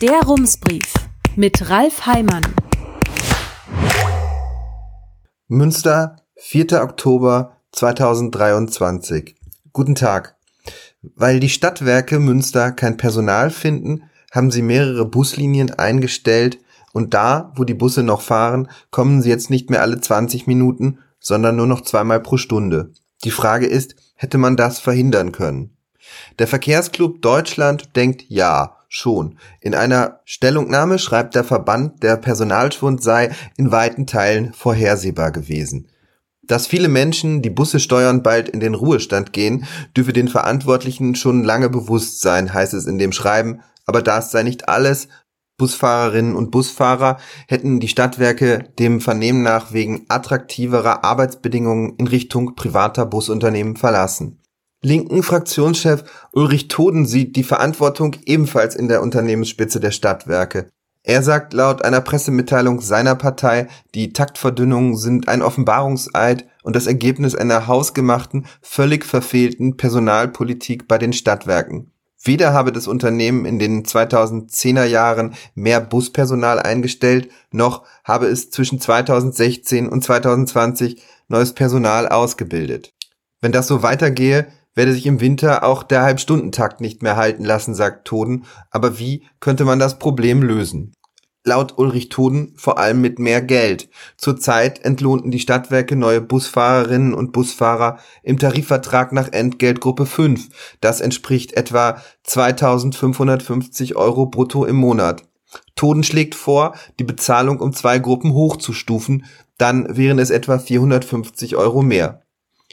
Der Rumsbrief mit Ralf Heimann. Münster, 4. Oktober 2023. Guten Tag. Weil die Stadtwerke Münster kein Personal finden, haben sie mehrere Buslinien eingestellt und da, wo die Busse noch fahren, kommen sie jetzt nicht mehr alle 20 Minuten, sondern nur noch zweimal pro Stunde. Die Frage ist, hätte man das verhindern können? Der Verkehrsclub Deutschland denkt ja, schon. In einer Stellungnahme schreibt der Verband, der Personalschwund sei in weiten Teilen vorhersehbar gewesen. Dass viele Menschen, die Busse steuern, bald in den Ruhestand gehen, dürfe den Verantwortlichen schon lange bewusst sein, heißt es in dem Schreiben, aber das sei nicht alles. Busfahrerinnen und Busfahrer hätten die Stadtwerke dem Vernehmen nach wegen attraktiverer Arbeitsbedingungen in Richtung privater Busunternehmen verlassen. Linken Fraktionschef Ulrich Toden sieht die Verantwortung ebenfalls in der Unternehmensspitze der Stadtwerke. Er sagt laut einer Pressemitteilung seiner Partei, die Taktverdünnungen sind ein Offenbarungseid und das Ergebnis einer hausgemachten, völlig verfehlten Personalpolitik bei den Stadtwerken. Weder habe das Unternehmen in den 2010er Jahren mehr Buspersonal eingestellt, noch habe es zwischen 2016 und 2020 neues Personal ausgebildet. Wenn das so weitergehe, werde sich im Winter auch der Halbstundentakt nicht mehr halten lassen, sagt Toden. Aber wie könnte man das Problem lösen? Laut Ulrich Toden vor allem mit mehr Geld. Zurzeit entlohnten die Stadtwerke neue Busfahrerinnen und Busfahrer im Tarifvertrag nach Entgeltgruppe 5. Das entspricht etwa 2550 Euro brutto im Monat. Toden schlägt vor, die Bezahlung um zwei Gruppen hochzustufen, dann wären es etwa 450 Euro mehr.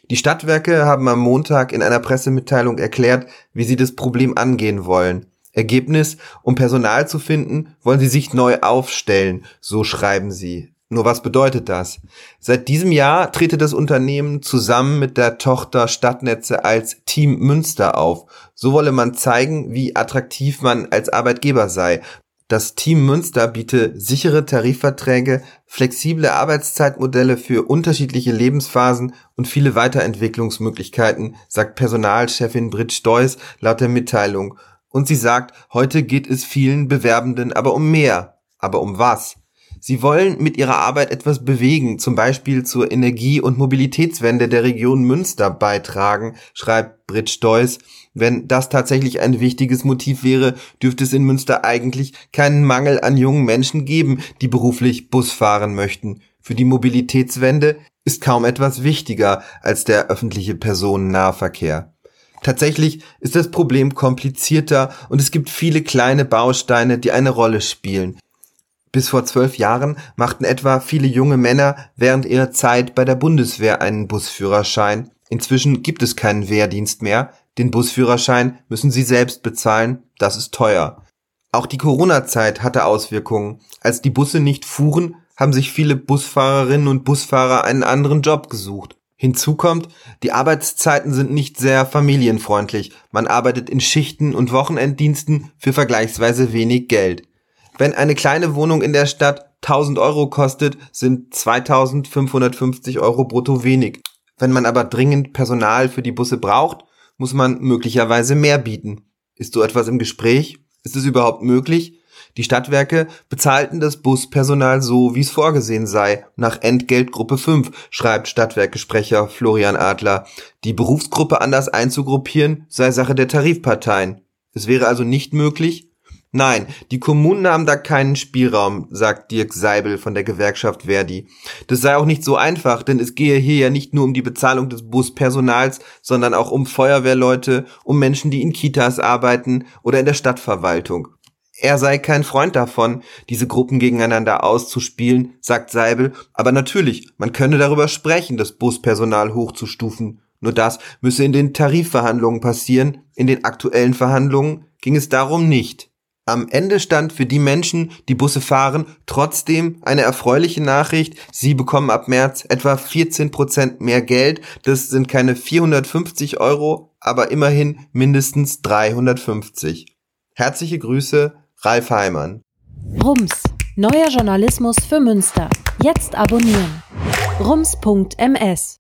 Die Stadtwerke haben am Montag in einer Pressemitteilung erklärt, wie sie das Problem angehen wollen. Ergebnis, um Personal zu finden, wollen sie sich neu aufstellen, so schreiben sie. Nur was bedeutet das? Seit diesem Jahr trete das Unternehmen zusammen mit der Tochter Stadtnetze als Team Münster auf. So wolle man zeigen, wie attraktiv man als Arbeitgeber sei. Das Team Münster biete sichere Tarifverträge, flexible Arbeitszeitmodelle für unterschiedliche Lebensphasen und viele Weiterentwicklungsmöglichkeiten, sagt Personalchefin Brit Steuß laut der Mitteilung. Und sie sagt, heute geht es vielen Bewerbenden aber um mehr. Aber um was? Sie wollen mit ihrer Arbeit etwas bewegen, zum Beispiel zur Energie- und Mobilitätswende der Region Münster beitragen, schreibt Brit Steuß. Wenn das tatsächlich ein wichtiges Motiv wäre, dürfte es in Münster eigentlich keinen Mangel an jungen Menschen geben, die beruflich Bus fahren möchten. Für die Mobilitätswende ist kaum etwas wichtiger als der öffentliche Personennahverkehr. Tatsächlich ist das Problem komplizierter und es gibt viele kleine Bausteine, die eine Rolle spielen. Bis vor zwölf Jahren machten etwa viele junge Männer während ihrer Zeit bei der Bundeswehr einen Busführerschein. Inzwischen gibt es keinen Wehrdienst mehr. Den Busführerschein müssen sie selbst bezahlen. Das ist teuer. Auch die Corona-Zeit hatte Auswirkungen. Als die Busse nicht fuhren, haben sich viele Busfahrerinnen und Busfahrer einen anderen Job gesucht. Hinzu kommt, die Arbeitszeiten sind nicht sehr familienfreundlich. Man arbeitet in Schichten und Wochenenddiensten für vergleichsweise wenig Geld. Wenn eine kleine Wohnung in der Stadt 1000 Euro kostet, sind 2550 Euro brutto wenig. Wenn man aber dringend Personal für die Busse braucht, muss man möglicherweise mehr bieten. Ist so etwas im Gespräch? Ist es überhaupt möglich? Die Stadtwerke bezahlten das Buspersonal so, wie es vorgesehen sei, nach Entgeltgruppe 5, schreibt Stadtwerkesprecher Florian Adler. Die Berufsgruppe anders einzugruppieren sei Sache der Tarifparteien. Es wäre also nicht möglich, Nein, die Kommunen haben da keinen Spielraum, sagt Dirk Seibel von der Gewerkschaft Verdi. Das sei auch nicht so einfach, denn es gehe hier ja nicht nur um die Bezahlung des Buspersonals, sondern auch um Feuerwehrleute, um Menschen, die in Kitas arbeiten oder in der Stadtverwaltung. Er sei kein Freund davon, diese Gruppen gegeneinander auszuspielen, sagt Seibel, aber natürlich, man könne darüber sprechen, das Buspersonal hochzustufen. Nur das müsse in den Tarifverhandlungen passieren, in den aktuellen Verhandlungen ging es darum nicht. Am Ende stand für die Menschen, die Busse fahren, trotzdem eine erfreuliche Nachricht. Sie bekommen ab März etwa 14 Prozent mehr Geld. Das sind keine 450 Euro, aber immerhin mindestens 350. Herzliche Grüße, Ralf Heimann. Rums, neuer Journalismus für Münster. Jetzt abonnieren. rums.ms